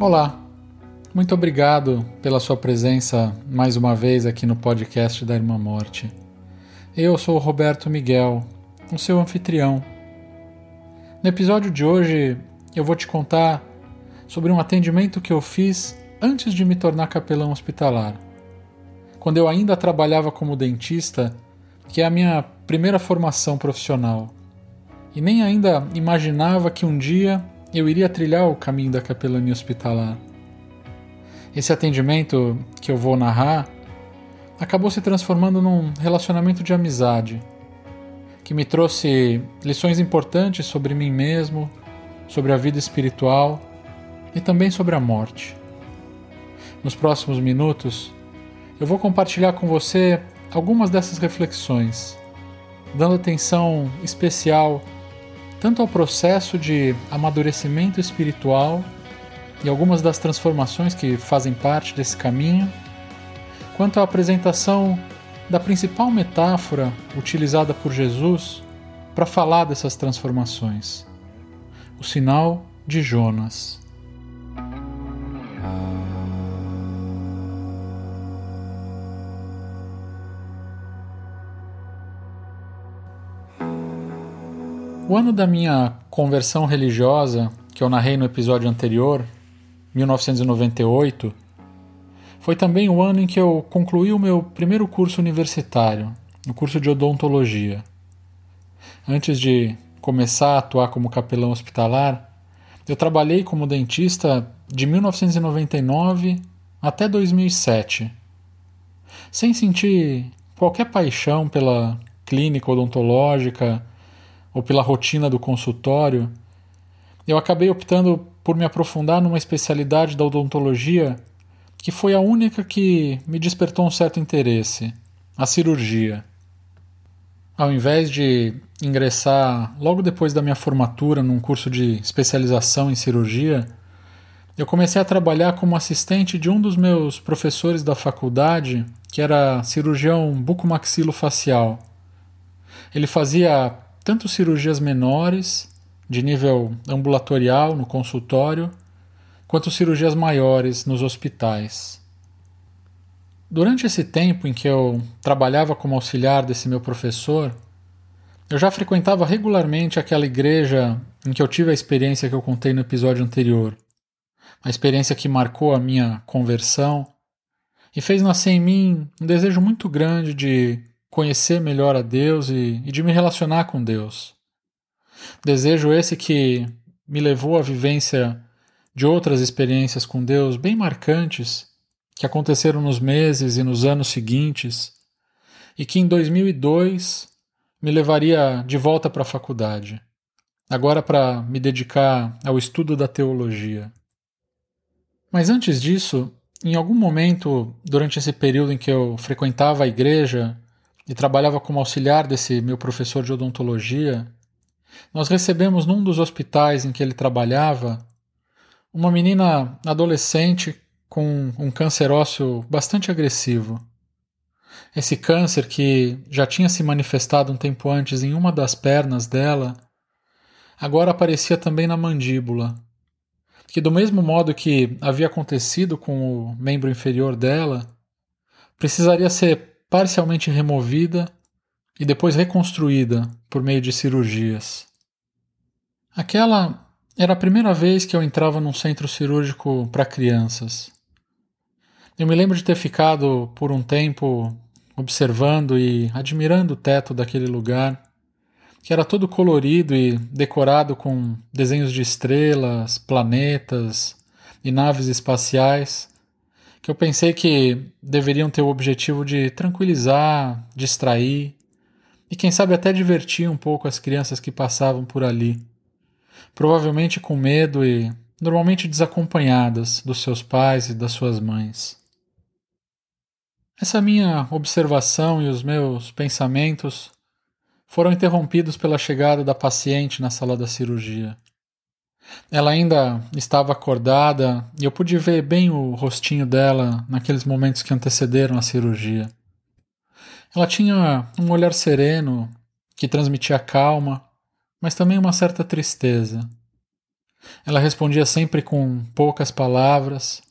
Olá, muito obrigado pela sua presença mais uma vez aqui no podcast da Irmã Morte. Eu sou o Roberto Miguel, o seu anfitrião. No episódio de hoje eu vou te contar sobre um atendimento que eu fiz antes de me tornar capelão hospitalar. Quando eu ainda trabalhava como dentista, que é a minha primeira formação profissional, e nem ainda imaginava que um dia eu iria trilhar o caminho da capelania hospitalar. Esse atendimento que eu vou narrar acabou se transformando num relacionamento de amizade, que me trouxe lições importantes sobre mim mesmo, sobre a vida espiritual e também sobre a morte. Nos próximos minutos, eu vou compartilhar com você algumas dessas reflexões, dando atenção especial tanto ao processo de amadurecimento espiritual e algumas das transformações que fazem parte desse caminho, quanto à apresentação da principal metáfora utilizada por Jesus para falar dessas transformações: o sinal de Jonas. O ano da minha conversão religiosa, que eu narrei no episódio anterior, 1998, foi também o ano em que eu concluí o meu primeiro curso universitário, o curso de odontologia. Antes de começar a atuar como capelão hospitalar, eu trabalhei como dentista de 1999 até 2007, sem sentir qualquer paixão pela clínica odontológica ou pela rotina do consultório, eu acabei optando por me aprofundar numa especialidade da odontologia que foi a única que me despertou um certo interesse: a cirurgia. Ao invés de ingressar logo depois da minha formatura num curso de especialização em cirurgia, eu comecei a trabalhar como assistente de um dos meus professores da faculdade, que era cirurgião bucomaxilofacial. Ele fazia tanto cirurgias menores, de nível ambulatorial no consultório, quanto cirurgias maiores nos hospitais. Durante esse tempo em que eu trabalhava como auxiliar desse meu professor, eu já frequentava regularmente aquela igreja em que eu tive a experiência que eu contei no episódio anterior, a experiência que marcou a minha conversão e fez nascer em mim um desejo muito grande de conhecer melhor a Deus e, e de me relacionar com Deus. Desejo esse que me levou à vivência de outras experiências com Deus bem marcantes que aconteceram nos meses e nos anos seguintes e que em 2002 me levaria de volta para a faculdade, agora para me dedicar ao estudo da teologia. Mas antes disso, em algum momento durante esse período em que eu frequentava a igreja e trabalhava como auxiliar desse meu professor de odontologia, nós recebemos num dos hospitais em que ele trabalhava uma menina adolescente com um câncer ósseo bastante agressivo. Esse câncer, que já tinha se manifestado um tempo antes em uma das pernas dela, agora aparecia também na mandíbula. Que, do mesmo modo que havia acontecido com o membro inferior dela, precisaria ser parcialmente removida e depois reconstruída por meio de cirurgias. Aquela era a primeira vez que eu entrava num centro cirúrgico para crianças. Eu me lembro de ter ficado por um tempo observando e admirando o teto daquele lugar, que era todo colorido e decorado com desenhos de estrelas, planetas e naves espaciais que eu pensei que deveriam ter o objetivo de tranquilizar, distrair e, quem sabe, até divertir um pouco as crianças que passavam por ali, provavelmente com medo e normalmente desacompanhadas dos seus pais e das suas mães. Essa minha observação e os meus pensamentos foram interrompidos pela chegada da paciente na sala da cirurgia. Ela ainda estava acordada e eu pude ver bem o rostinho dela naqueles momentos que antecederam a cirurgia. Ela tinha um olhar sereno que transmitia calma, mas também uma certa tristeza. Ela respondia sempre com poucas palavras,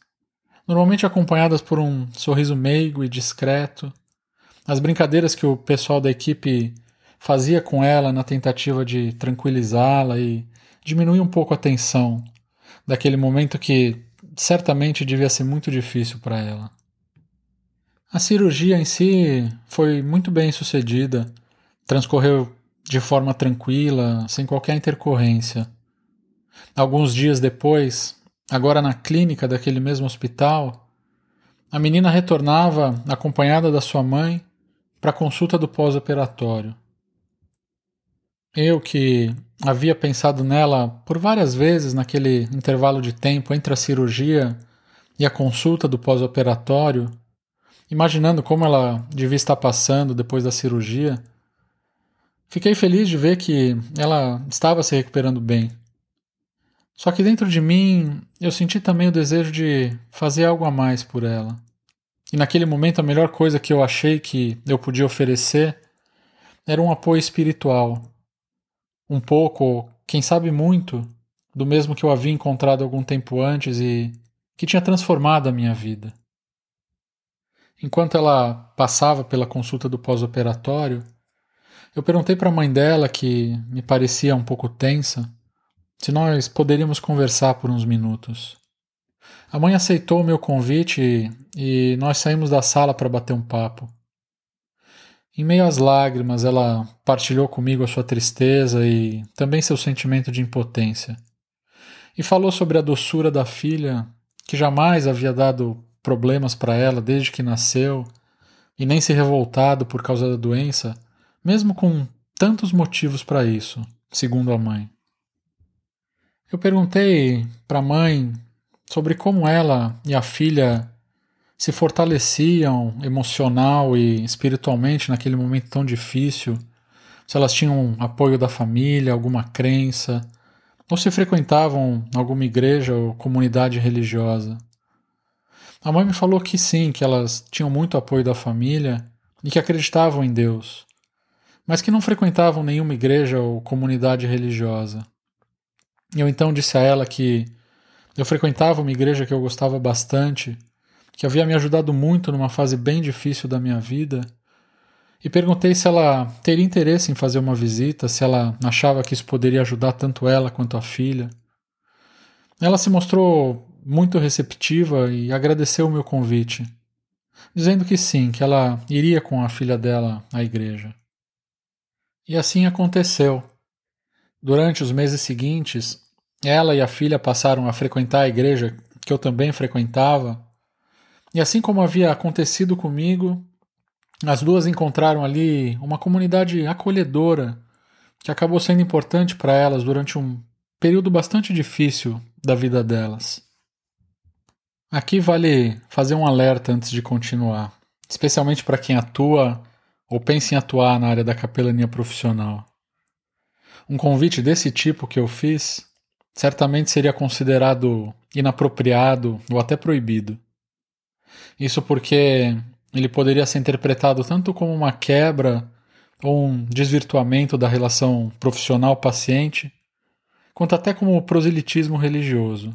normalmente acompanhadas por um sorriso meigo e discreto. As brincadeiras que o pessoal da equipe fazia com ela na tentativa de tranquilizá-la e diminuir um pouco a tensão daquele momento que certamente devia ser muito difícil para ela. A cirurgia em si foi muito bem sucedida, transcorreu de forma tranquila, sem qualquer intercorrência. Alguns dias depois, agora na clínica daquele mesmo hospital, a menina retornava acompanhada da sua mãe para a consulta do pós-operatório. Eu que havia pensado nela por várias vezes naquele intervalo de tempo entre a cirurgia e a consulta do pós-operatório, imaginando como ela devia estar passando depois da cirurgia, fiquei feliz de ver que ela estava se recuperando bem. Só que dentro de mim eu senti também o desejo de fazer algo a mais por ela. E naquele momento a melhor coisa que eu achei que eu podia oferecer era um apoio espiritual. Um pouco, quem sabe muito, do mesmo que eu havia encontrado algum tempo antes e que tinha transformado a minha vida. Enquanto ela passava pela consulta do pós-operatório, eu perguntei para a mãe dela, que me parecia um pouco tensa, se nós poderíamos conversar por uns minutos. A mãe aceitou o meu convite e, nós saímos da sala para bater um papo. Em meio às lágrimas, ela partilhou comigo a sua tristeza e também seu sentimento de impotência. E falou sobre a doçura da filha, que jamais havia dado problemas para ela desde que nasceu e nem se revoltado por causa da doença, mesmo com tantos motivos para isso, segundo a mãe. Eu perguntei para a mãe sobre como ela e a filha se fortaleciam emocional e espiritualmente naquele momento tão difícil, se elas tinham apoio da família, alguma crença, ou se frequentavam alguma igreja ou comunidade religiosa. A mãe me falou que sim, que elas tinham muito apoio da família e que acreditavam em Deus, mas que não frequentavam nenhuma igreja ou comunidade religiosa. Eu então disse a ela que eu frequentava uma igreja que eu gostava bastante, que havia me ajudado muito numa fase bem difícil da minha vida, e perguntei se ela teria interesse em fazer uma visita, se ela achava que isso poderia ajudar tanto ela quanto a filha. Ela se mostrou muito receptiva e agradeceu o meu convite, dizendo que sim, que ela iria com a filha dela à igreja. E assim aconteceu. Durante os meses seguintes, ela e a filha passaram a frequentar a igreja que eu também frequentava, e assim como havia acontecido comigo, as duas encontraram ali uma comunidade acolhedora que acabou sendo importante para elas durante um período bastante difícil da vida delas. Aqui vale fazer um alerta antes de continuar, especialmente para quem atua ou pensa em atuar na área da capelania profissional. Um convite desse tipo que eu fiz certamente seria considerado inapropriado ou até proibido. Isso porque ele poderia ser interpretado tanto como uma quebra ou um desvirtuamento da relação profissional-paciente, quanto até como proselitismo religioso.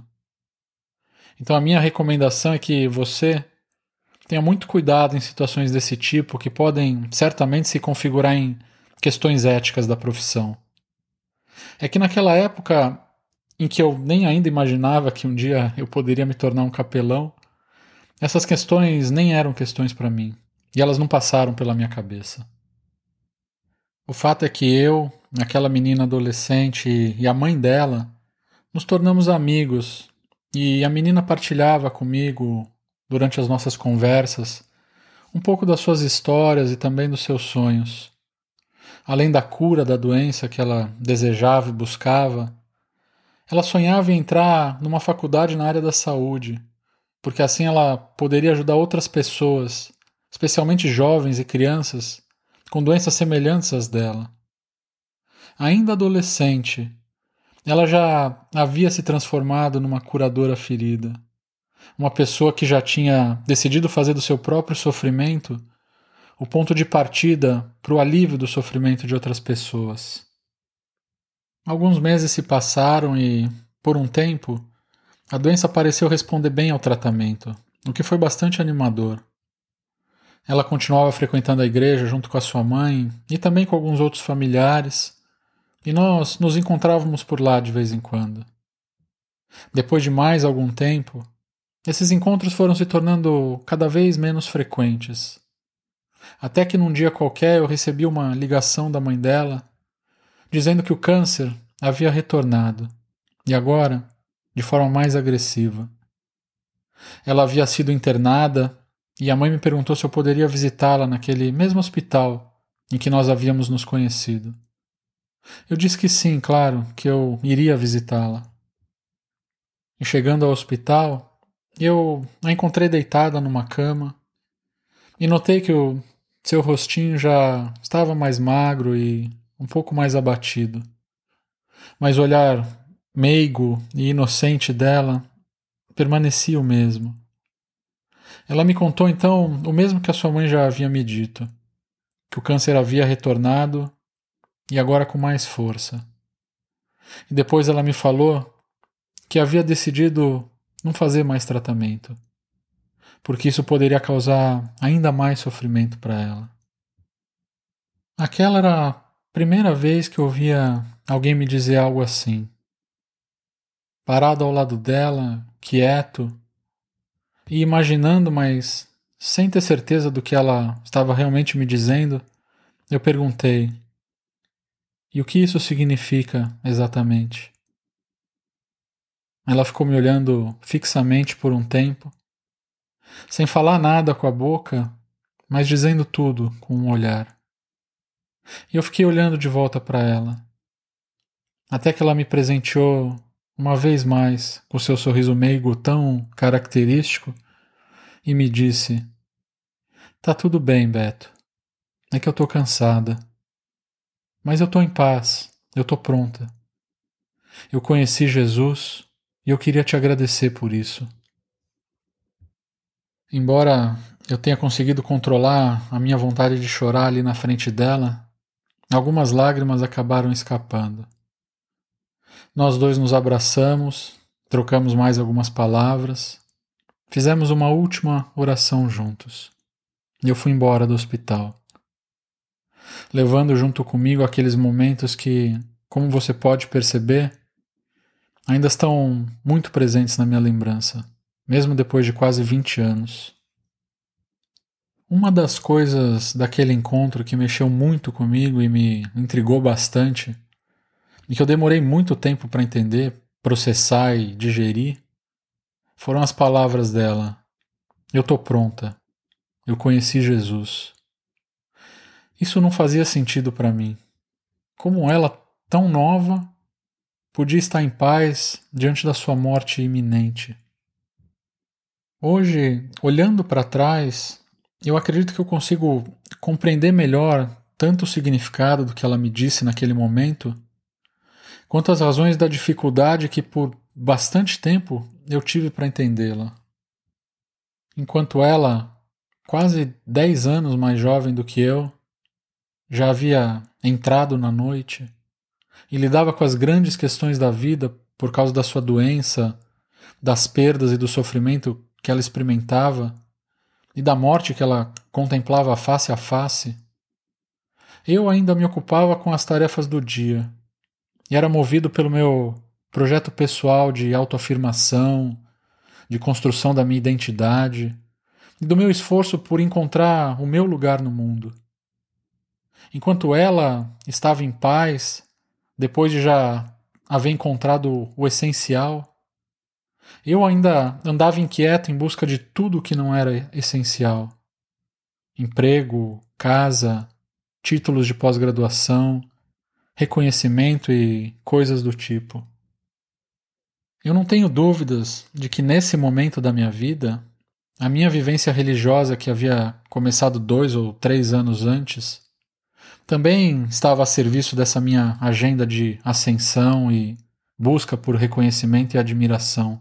Então, a minha recomendação é que você tenha muito cuidado em situações desse tipo que podem certamente se configurar em questões éticas da profissão é que naquela época em que eu nem ainda imaginava que um dia eu poderia me tornar um capelão, essas questões nem eram questões para mim e elas não passaram pela minha cabeça. O fato é que eu, aquela menina adolescente e a mãe dela nos tornamos amigos e a menina partilhava comigo, durante as nossas conversas, um pouco das suas histórias e também dos seus sonhos além da cura da doença que ela desejava e buscava, ela sonhava em entrar numa faculdade na área da saúde, porque assim ela poderia ajudar outras pessoas, especialmente jovens e crianças, com doenças semelhantes às dela. Ainda adolescente, ela já havia se transformado numa curadora ferida, uma pessoa que já tinha decidido fazer do seu próprio sofrimento o ponto de partida para o alívio do sofrimento de outras pessoas. Alguns meses se passaram e por um tempo, a doença pareceu responder bem ao tratamento, o que foi bastante animador. Ela continuava frequentando a igreja junto com a sua mãe e também com alguns outros familiares, e nós nos encontrávamos por lá de vez em quando. Depois de mais algum tempo, esses encontros foram se tornando cada vez menos frequentes. Até que num dia qualquer eu recebi uma ligação da mãe dela dizendo que o câncer havia retornado e agora de forma mais agressiva. Ela havia sido internada e a mãe me perguntou se eu poderia visitá-la naquele mesmo hospital em que nós havíamos nos conhecido. Eu disse que sim, claro, que eu iria visitá-la. E chegando ao hospital, eu a encontrei deitada numa cama e notei que o seu rostinho já estava mais magro e um pouco mais abatido. Mas o olhar meigo e inocente dela permanecia o mesmo. Ela me contou então o mesmo que a sua mãe já havia me dito: que o câncer havia retornado e agora com mais força. E depois ela me falou que havia decidido não fazer mais tratamento, porque isso poderia causar ainda mais sofrimento para ela. Aquela era a primeira vez que eu ouvia alguém me dizer algo assim. Parado ao lado dela, quieto, e imaginando, mas sem ter certeza do que ela estava realmente me dizendo, eu perguntei: E o que isso significa exatamente? Ela ficou me olhando fixamente por um tempo, sem falar nada com a boca, mas dizendo tudo com um olhar. E eu fiquei olhando de volta para ela, até que ela me presenteou uma vez mais com seu sorriso meigo tão característico e me disse: Tá tudo bem, Beto. É que eu tô cansada. Mas eu tô em paz, eu tô pronta. Eu conheci Jesus e eu queria te agradecer por isso. Embora eu tenha conseguido controlar a minha vontade de chorar ali na frente dela, algumas lágrimas acabaram escapando. Nós dois nos abraçamos, trocamos mais algumas palavras, fizemos uma última oração juntos. E eu fui embora do hospital, levando junto comigo aqueles momentos que, como você pode perceber, ainda estão muito presentes na minha lembrança, mesmo depois de quase 20 anos. Uma das coisas daquele encontro que mexeu muito comigo e me intrigou bastante, e que eu demorei muito tempo para entender, processar e digerir, foram as palavras dela: Eu tô pronta. Eu conheci Jesus. Isso não fazia sentido para mim. Como ela, tão nova, podia estar em paz diante da sua morte iminente. Hoje, olhando para trás, eu acredito que eu consigo compreender melhor tanto o significado do que ela me disse naquele momento, quanto as razões da dificuldade que por bastante tempo eu tive para entendê-la. Enquanto ela, quase dez anos mais jovem do que eu, já havia entrado na noite, e lidava com as grandes questões da vida por causa da sua doença, das perdas e do sofrimento que ela experimentava e da morte que ela contemplava face a face, eu ainda me ocupava com as tarefas do dia e era movido pelo meu projeto pessoal de autoafirmação, de construção da minha identidade e do meu esforço por encontrar o meu lugar no mundo. Enquanto ela estava em paz, depois de já haver encontrado o essencial, eu ainda andava inquieto em busca de tudo que não era essencial: emprego, casa, títulos de pós-graduação, reconhecimento e coisas do tipo. Eu não tenho dúvidas de que nesse momento da minha vida, a minha vivência religiosa, que havia começado dois ou três anos antes, também estava a serviço dessa minha agenda de ascensão e busca por reconhecimento e admiração.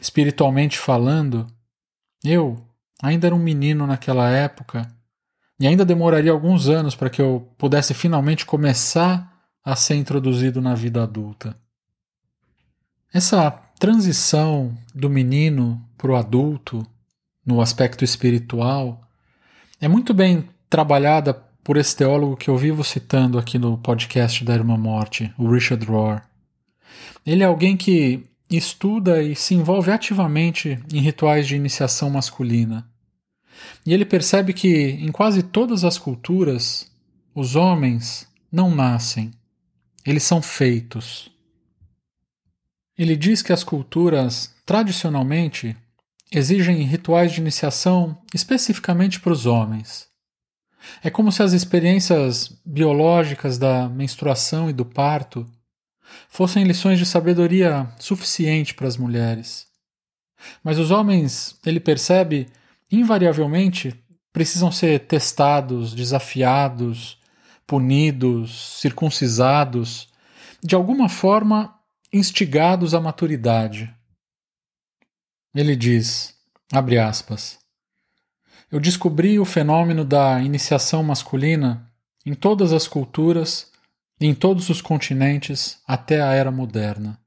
Espiritualmente falando, eu ainda era um menino naquela época e ainda demoraria alguns anos para que eu pudesse finalmente começar a ser introduzido na vida adulta. Essa transição do menino para o adulto, no aspecto espiritual, é muito bem trabalhada por esse teólogo que eu vivo citando aqui no podcast da Irmã Morte, o Richard Rohr. Ele é alguém que estuda e se envolve ativamente em rituais de iniciação masculina. E ele percebe que em quase todas as culturas, os homens não nascem, eles são feitos. Ele diz que as culturas, tradicionalmente, exigem rituais de iniciação especificamente para os homens. É como se as experiências biológicas da menstruação e do parto fossem lições de sabedoria suficiente para as mulheres. Mas os homens, ele percebe, invariavelmente precisam ser testados, desafiados, punidos, circuncisados, de alguma forma instigados à maturidade. Ele diz, abre aspas, eu descobri o fenômeno da iniciação masculina em todas as culturas e em todos os continentes até a era moderna.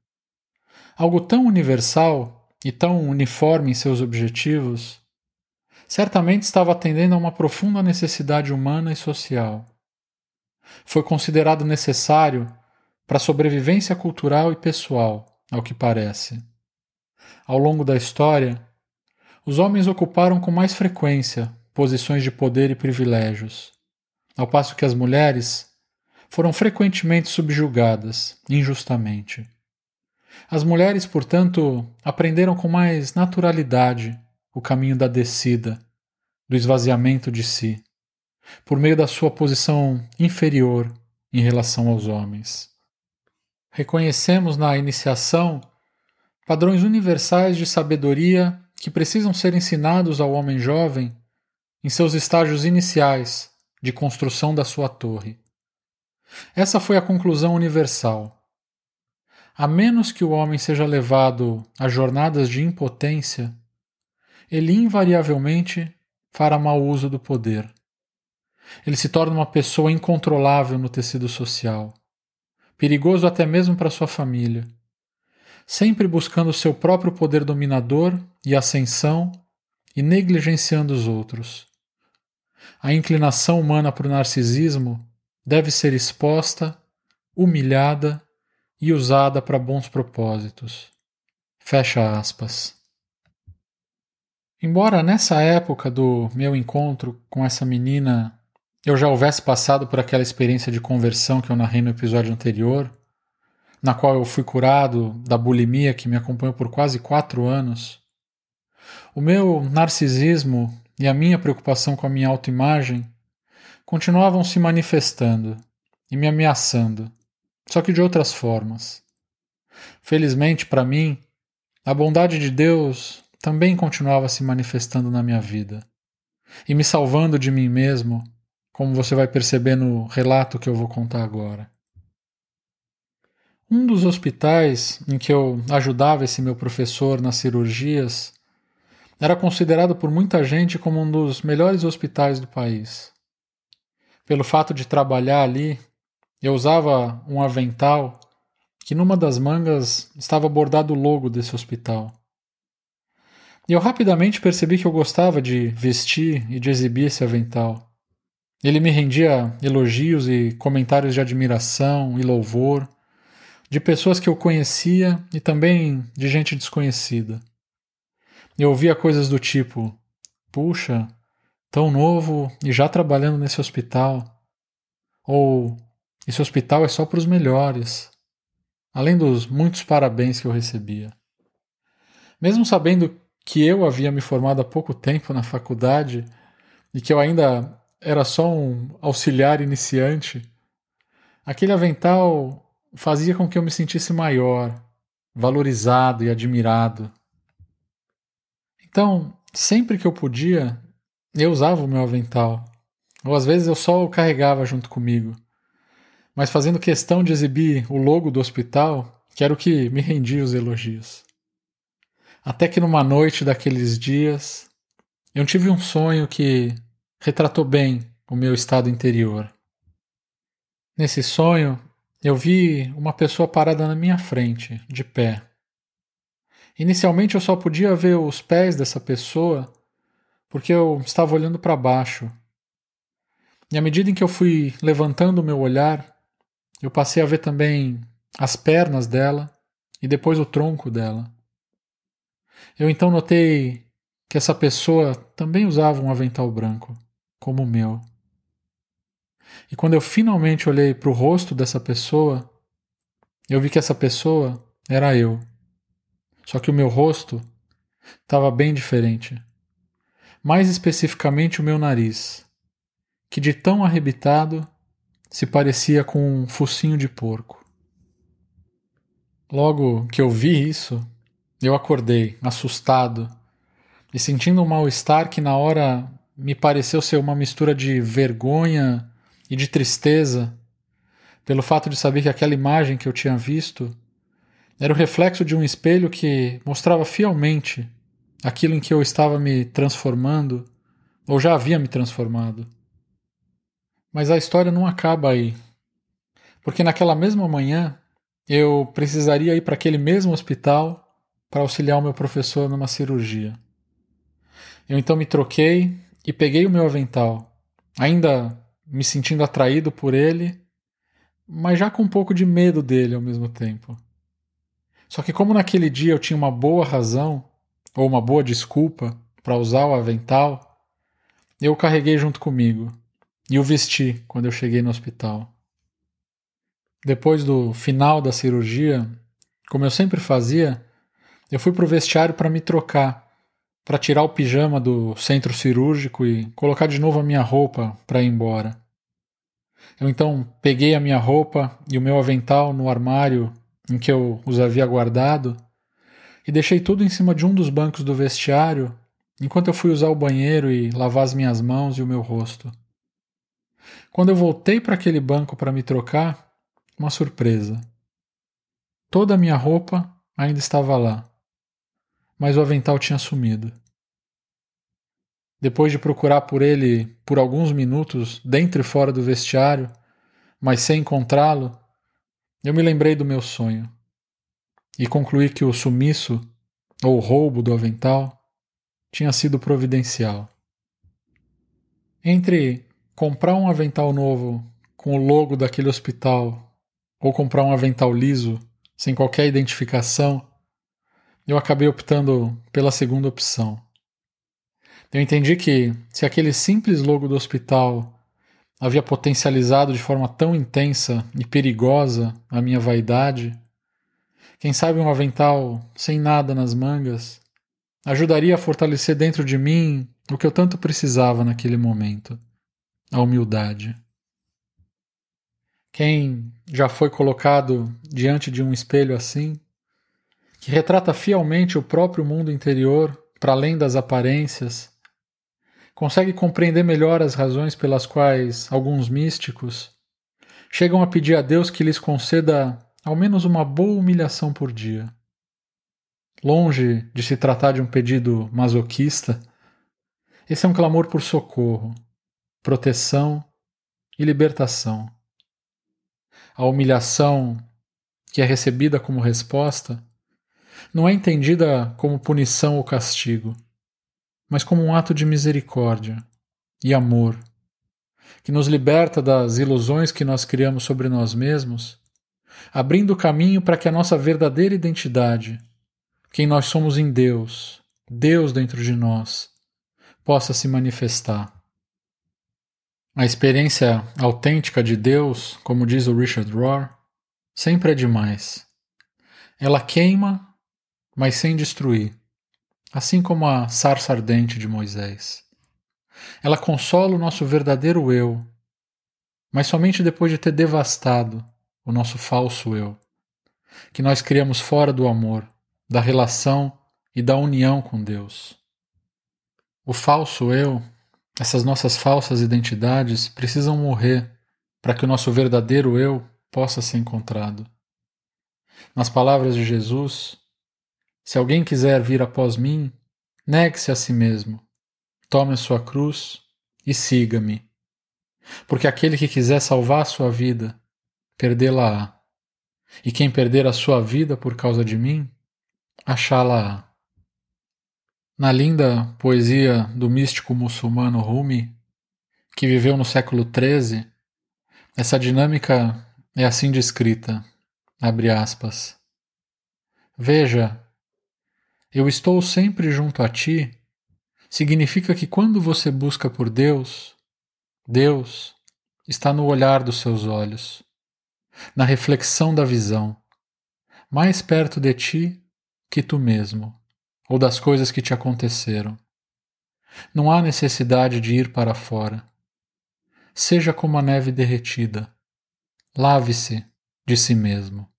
Algo tão universal e tão uniforme em seus objetivos, certamente estava atendendo a uma profunda necessidade humana e social. Foi considerado necessário para a sobrevivência cultural e pessoal, ao que parece. Ao longo da história, os homens ocuparam com mais frequência posições de poder e privilégios, ao passo que as mulheres foram frequentemente subjugadas injustamente. As mulheres, portanto, aprenderam com mais naturalidade o caminho da descida, do esvaziamento de si, por meio da sua posição inferior em relação aos homens. Reconhecemos na iniciação padrões universais de sabedoria que precisam ser ensinados ao homem jovem em seus estágios iniciais de construção da sua torre. Essa foi a conclusão universal. A menos que o homem seja levado a jornadas de impotência, ele invariavelmente fará mau uso do poder. Ele se torna uma pessoa incontrolável no tecido social, perigoso até mesmo para sua família sempre buscando seu próprio poder dominador e ascensão e negligenciando os outros. A inclinação humana para o narcisismo deve ser exposta, humilhada e usada para bons propósitos. Fecha aspas. Embora nessa época do meu encontro com essa menina eu já houvesse passado por aquela experiência de conversão que eu narrei no episódio anterior, na qual eu fui curado da bulimia que me acompanhou por quase quatro anos, o meu narcisismo e a minha preocupação com a minha autoimagem continuavam se manifestando e me ameaçando, só que de outras formas. Felizmente para mim, a bondade de Deus também continuava se manifestando na minha vida e me salvando de mim mesmo, como você vai perceber no relato que eu vou contar agora. Um dos hospitais em que eu ajudava esse meu professor nas cirurgias era considerado por muita gente como um dos melhores hospitais do país. Pelo fato de trabalhar ali, eu usava um avental que numa das mangas estava bordado o logo desse hospital. E eu rapidamente percebi que eu gostava de vestir e de exibir esse avental. Ele me rendia elogios e comentários de admiração e louvor de pessoas que eu conhecia e também de gente desconhecida. Eu ouvia coisas do tipo: puxa, tão novo e já trabalhando nesse hospital. Ou esse hospital é só para os melhores. Além dos muitos parabéns que eu recebia. Mesmo sabendo que eu havia me formado há pouco tempo na faculdade e que eu ainda era só um auxiliar iniciante, aquele avental fazia com que eu me sentisse maior, valorizado e admirado. Então, sempre que eu podia, eu usava o meu avental, ou às vezes eu só o carregava junto comigo, mas fazendo questão de exibir o logo do hospital, que era o que me rendia os elogios. Até que numa noite daqueles dias, eu tive um sonho que retratou bem o meu estado interior. Nesse sonho, eu vi uma pessoa parada na minha frente, de pé, Inicialmente eu só podia ver os pés dessa pessoa porque eu estava olhando para baixo. E à medida em que eu fui levantando o meu olhar, eu passei a ver também as pernas dela e depois o tronco dela. Eu então notei que essa pessoa também usava um avental branco, como o meu. E quando eu finalmente olhei para o rosto dessa pessoa, eu vi que essa pessoa era eu. Só que o meu rosto estava bem diferente. Mais especificamente o meu nariz, que de tão arrebitado se parecia com um focinho de porco. Logo que eu vi isso, eu acordei, assustado, e sentindo um mal-estar que na hora me pareceu ser uma mistura de vergonha e de tristeza, pelo fato de saber que aquela imagem que eu tinha visto era o reflexo de um espelho que mostrava fielmente aquilo em que eu estava me transformando, ou já havia me transformado. Mas a história não acaba aí. Porque naquela mesma manhã eu precisaria ir para aquele mesmo hospital para auxiliar o meu professor numa cirurgia. Eu então me troquei e peguei o meu avental, ainda me sentindo atraído por ele, mas já com um pouco de medo dele ao mesmo tempo. Só que, como naquele dia eu tinha uma boa razão, ou uma boa desculpa, para usar o avental, eu o carreguei junto comigo e o vesti quando eu cheguei no hospital. Depois do final da cirurgia, como eu sempre fazia, eu fui para o vestiário para me trocar, para tirar o pijama do centro cirúrgico e colocar de novo a minha roupa para ir embora. Eu então peguei a minha roupa e o meu avental no armário em que eu os havia guardado e deixei tudo em cima de um dos bancos do vestiário enquanto eu fui usar o banheiro e lavar as minhas mãos e o meu rosto. Quando eu voltei para aquele banco para me trocar, uma surpresa. Toda a minha roupa ainda estava lá, mas o avental tinha sumido. Depois de procurar por ele por alguns minutos dentro e fora do vestiário, mas sem encontrá-lo, eu me lembrei do meu sonho e concluí que o sumiço ou roubo do avental tinha sido providencial. Entre comprar um avental novo com o logo daquele hospital ou comprar um avental liso sem qualquer identificação, eu acabei optando pela segunda opção. Eu entendi que se aquele simples logo do hospital havia potencializado de forma tão intensa e perigosa a minha vaidade, quem sabe um avental sem nada nas mangas ajudaria a fortalecer dentro de mim o que eu tanto precisava naquele momento: a humildade. Quem já foi colocado diante de um espelho assim, que retrata fielmente o próprio mundo interior para além das aparências, consegue compreender melhor as razões pelas quais alguns místicos chegam a pedir a Deus que lhes conceda ao menos uma boa humilhação por dia. Longe de se tratar de um pedido masoquista, esse é um clamor por socorro, proteção e libertação. A humilhação que é recebida como resposta não é entendida como punição ou castigo mas como um ato de misericórdia e amor, que nos liberta das ilusões que nós criamos sobre nós mesmos, abrindo caminho para que a nossa verdadeira identidade, quem nós somos em Deus, Deus dentro de nós, possa se manifestar. A experiência autêntica de Deus, como diz o Richard Rohr, sempre é demais. Ela queima, mas sem destruir assim como a sarça ardente de Moisés. Ela consola o nosso verdadeiro eu, mas somente depois de ter devastado o nosso falso eu, que nós criamos fora do amor, da relação e da união com Deus. O falso eu, essas nossas falsas identidades, precisam morrer para que o nosso verdadeiro eu possa ser encontrado. Nas palavras de Jesus, se alguém quiser vir após mim, negue-se a si mesmo, tome a sua cruz e siga-me. Porque aquele que quiser salvar a sua vida, perdê-la-á. E quem perder a sua vida por causa de mim, achá-la na linda poesia do místico muçulmano Rumi, que viveu no século XIII. Essa dinâmica é assim descrita, abre aspas. Veja, eu estou sempre junto a ti, significa que quando você busca por Deus, Deus está no olhar dos seus olhos, na reflexão da visão, mais perto de ti que tu mesmo, ou das coisas que te aconteceram. Não há necessidade de ir para fora. Seja como a neve derretida. Lave-se de si mesmo.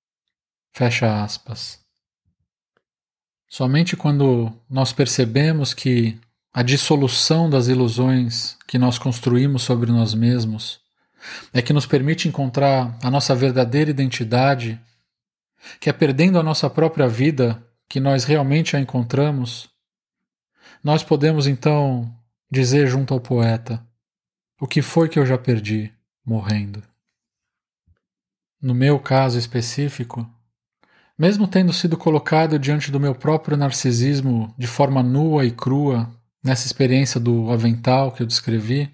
Fecha aspas. Somente quando nós percebemos que a dissolução das ilusões que nós construímos sobre nós mesmos é que nos permite encontrar a nossa verdadeira identidade, que é perdendo a nossa própria vida que nós realmente a encontramos, nós podemos então dizer junto ao poeta: O que foi que eu já perdi morrendo? No meu caso específico, mesmo tendo sido colocado diante do meu próprio narcisismo de forma nua e crua, nessa experiência do avental que eu descrevi,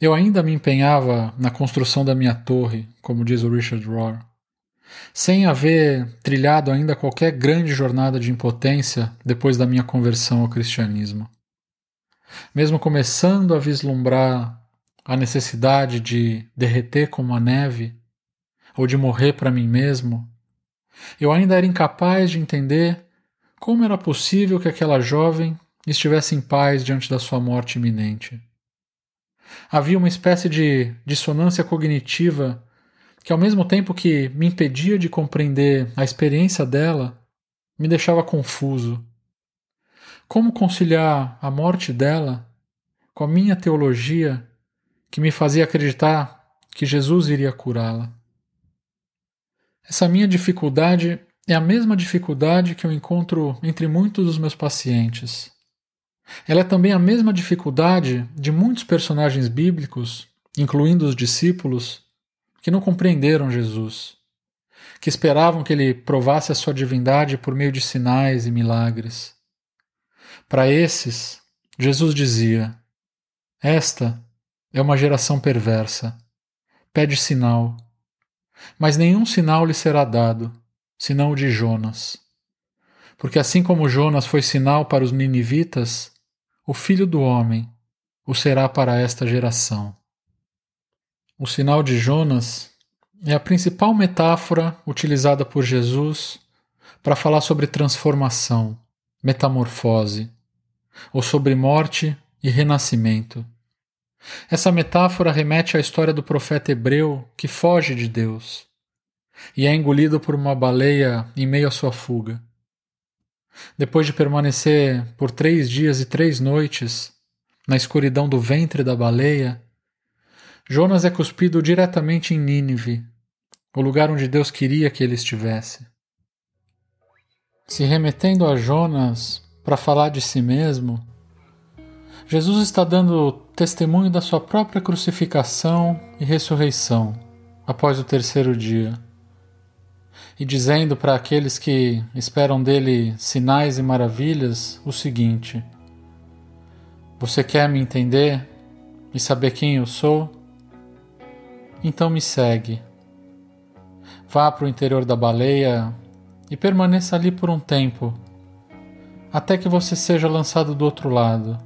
eu ainda me empenhava na construção da minha torre, como diz o Richard Rohr, sem haver trilhado ainda qualquer grande jornada de impotência depois da minha conversão ao cristianismo. Mesmo começando a vislumbrar a necessidade de derreter como a neve, ou de morrer para mim mesmo, eu ainda era incapaz de entender como era possível que aquela jovem estivesse em paz diante da sua morte iminente. Havia uma espécie de dissonância cognitiva que, ao mesmo tempo que me impedia de compreender a experiência dela, me deixava confuso. Como conciliar a morte dela com a minha teologia que me fazia acreditar que Jesus iria curá-la? Essa minha dificuldade é a mesma dificuldade que eu encontro entre muitos dos meus pacientes. Ela é também a mesma dificuldade de muitos personagens bíblicos, incluindo os discípulos, que não compreenderam Jesus, que esperavam que ele provasse a sua divindade por meio de sinais e milagres. Para esses, Jesus dizia: Esta é uma geração perversa, pede sinal mas nenhum sinal lhe será dado, senão o de Jonas. Porque assim como Jonas foi sinal para os ninivitas, o filho do homem o será para esta geração. O sinal de Jonas é a principal metáfora utilizada por Jesus para falar sobre transformação, metamorfose, ou sobre morte e renascimento. Essa metáfora remete à história do profeta hebreu que foge de Deus e é engolido por uma baleia em meio à sua fuga. Depois de permanecer por três dias e três noites na escuridão do ventre da baleia, Jonas é cuspido diretamente em Nínive, o lugar onde Deus queria que ele estivesse. Se remetendo a Jonas para falar de si mesmo, Jesus está dando testemunho da sua própria crucificação e ressurreição após o terceiro dia, e dizendo para aqueles que esperam dele sinais e maravilhas o seguinte: Você quer me entender e saber quem eu sou? Então me segue. Vá para o interior da baleia e permaneça ali por um tempo, até que você seja lançado do outro lado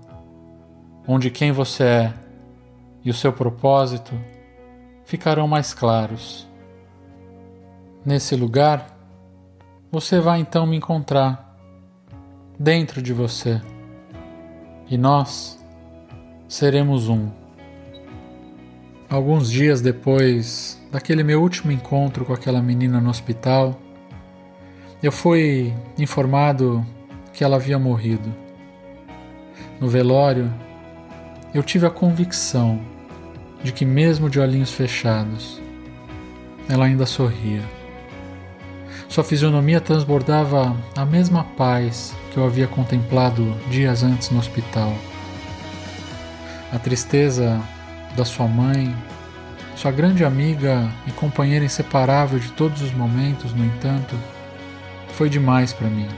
onde quem você é e o seu propósito ficarão mais claros. Nesse lugar, você vai então me encontrar dentro de você e nós seremos um. Alguns dias depois daquele meu último encontro com aquela menina no hospital, eu fui informado que ela havia morrido. No velório, eu tive a convicção de que, mesmo de olhinhos fechados, ela ainda sorria. Sua fisionomia transbordava a mesma paz que eu havia contemplado dias antes no hospital. A tristeza da sua mãe, sua grande amiga e companheira inseparável de todos os momentos, no entanto, foi demais para mim.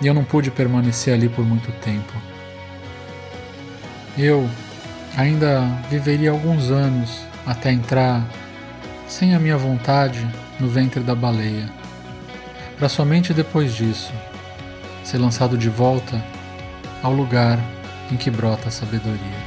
E eu não pude permanecer ali por muito tempo. Eu ainda viveria alguns anos até entrar, sem a minha vontade, no ventre da baleia, para somente depois disso ser lançado de volta ao lugar em que brota a sabedoria.